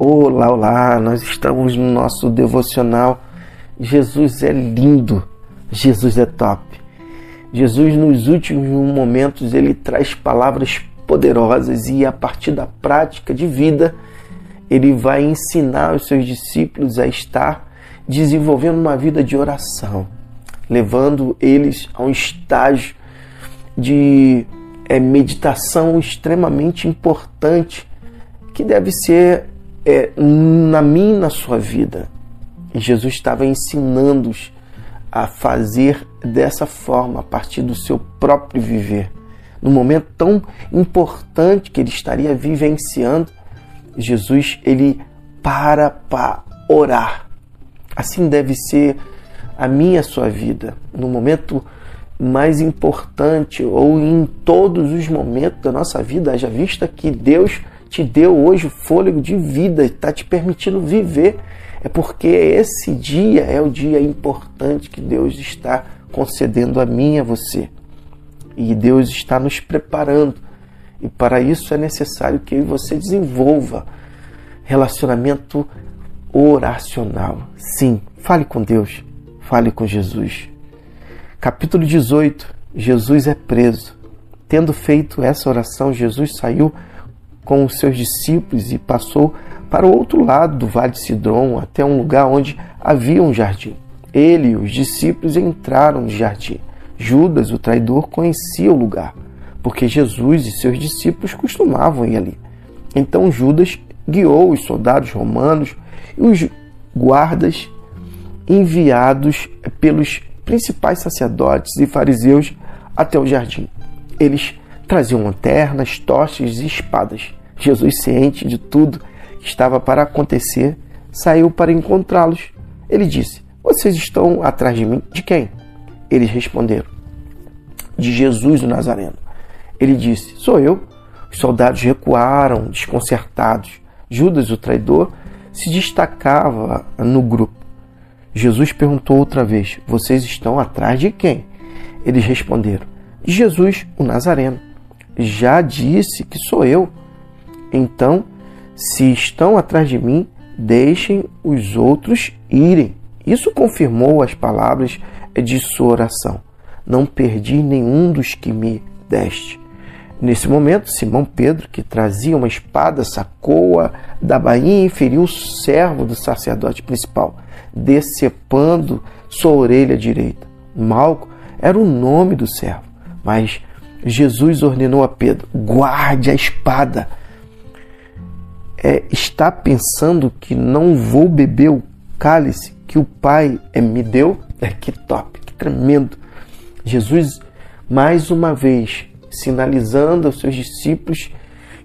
Olá, olá, nós estamos no nosso devocional. Jesus é lindo, Jesus é top. Jesus, nos últimos momentos, ele traz palavras poderosas e, a partir da prática de vida, ele vai ensinar os seus discípulos a estar desenvolvendo uma vida de oração, levando eles a um estágio de é, meditação extremamente importante que deve ser é, na minha na sua vida. E Jesus estava ensinando-os a fazer dessa forma, a partir do seu próprio viver. No momento tão importante que ele estaria vivenciando, Jesus ele para para orar. Assim deve ser a minha a sua vida. No momento mais importante ou em todos os momentos da nossa vida, haja vista que Deus te deu hoje o fôlego de vida, está te permitindo viver, é porque esse dia é o dia importante que Deus está concedendo a mim e a você. E Deus está nos preparando. E para isso é necessário que você desenvolva relacionamento oracional. Sim, fale com Deus, fale com Jesus. Capítulo 18. Jesus é preso. Tendo feito essa oração, Jesus saiu com os seus discípulos e passou para o outro lado do vale de Sidron, até um lugar onde havia um jardim. Ele e os discípulos entraram no jardim. Judas, o traidor, conhecia o lugar, porque Jesus e seus discípulos costumavam ir ali. Então Judas guiou os soldados romanos e os guardas enviados pelos principais sacerdotes e fariseus até o jardim. Eles traziam lanternas, tochas e espadas. Jesus, ciente de tudo que estava para acontecer, saiu para encontrá-los. Ele disse: Vocês estão atrás de mim? De quem? Eles responderam: De Jesus o Nazareno. Ele disse: Sou eu. Os soldados recuaram, desconcertados. Judas, o traidor, se destacava no grupo. Jesus perguntou outra vez: Vocês estão atrás de quem? Eles responderam: De Jesus, o Nazareno. Já disse que sou eu. Então, se estão atrás de mim, deixem os outros irem. Isso confirmou as palavras de sua oração. Não perdi nenhum dos que me deste. Nesse momento, Simão Pedro, que trazia uma espada, sacou-a da bainha e feriu o servo do sacerdote principal, decepando sua orelha direita. Malco era o nome do servo, mas Jesus ordenou a Pedro: guarde a espada é, está pensando que não vou beber o cálice que o Pai é, me deu? É que top, que tremendo. Jesus, mais uma vez, sinalizando aos seus discípulos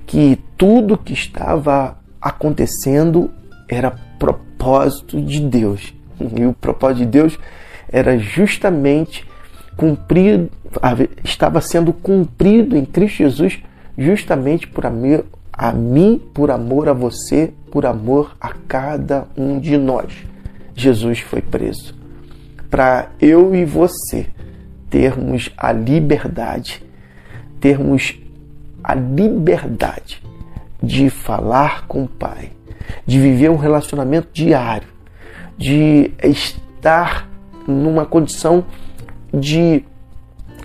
que tudo que estava acontecendo era propósito de Deus. E o propósito de Deus era justamente cumprido, estava sendo cumprido em Cristo Jesus justamente por amor, a mim por amor a você, por amor a cada um de nós. Jesus foi preso para eu e você termos a liberdade, termos a liberdade de falar com o Pai, de viver um relacionamento diário, de estar numa condição de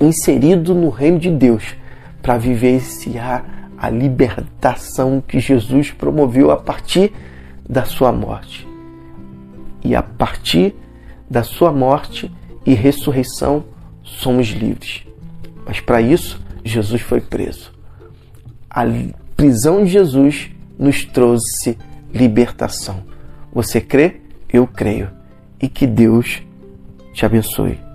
inserido no reino de Deus para vivenciar a libertação que Jesus promoveu a partir da sua morte. E a partir da sua morte e ressurreição somos livres. Mas para isso, Jesus foi preso. A prisão de Jesus nos trouxe libertação. Você crê? Eu creio. E que Deus te abençoe.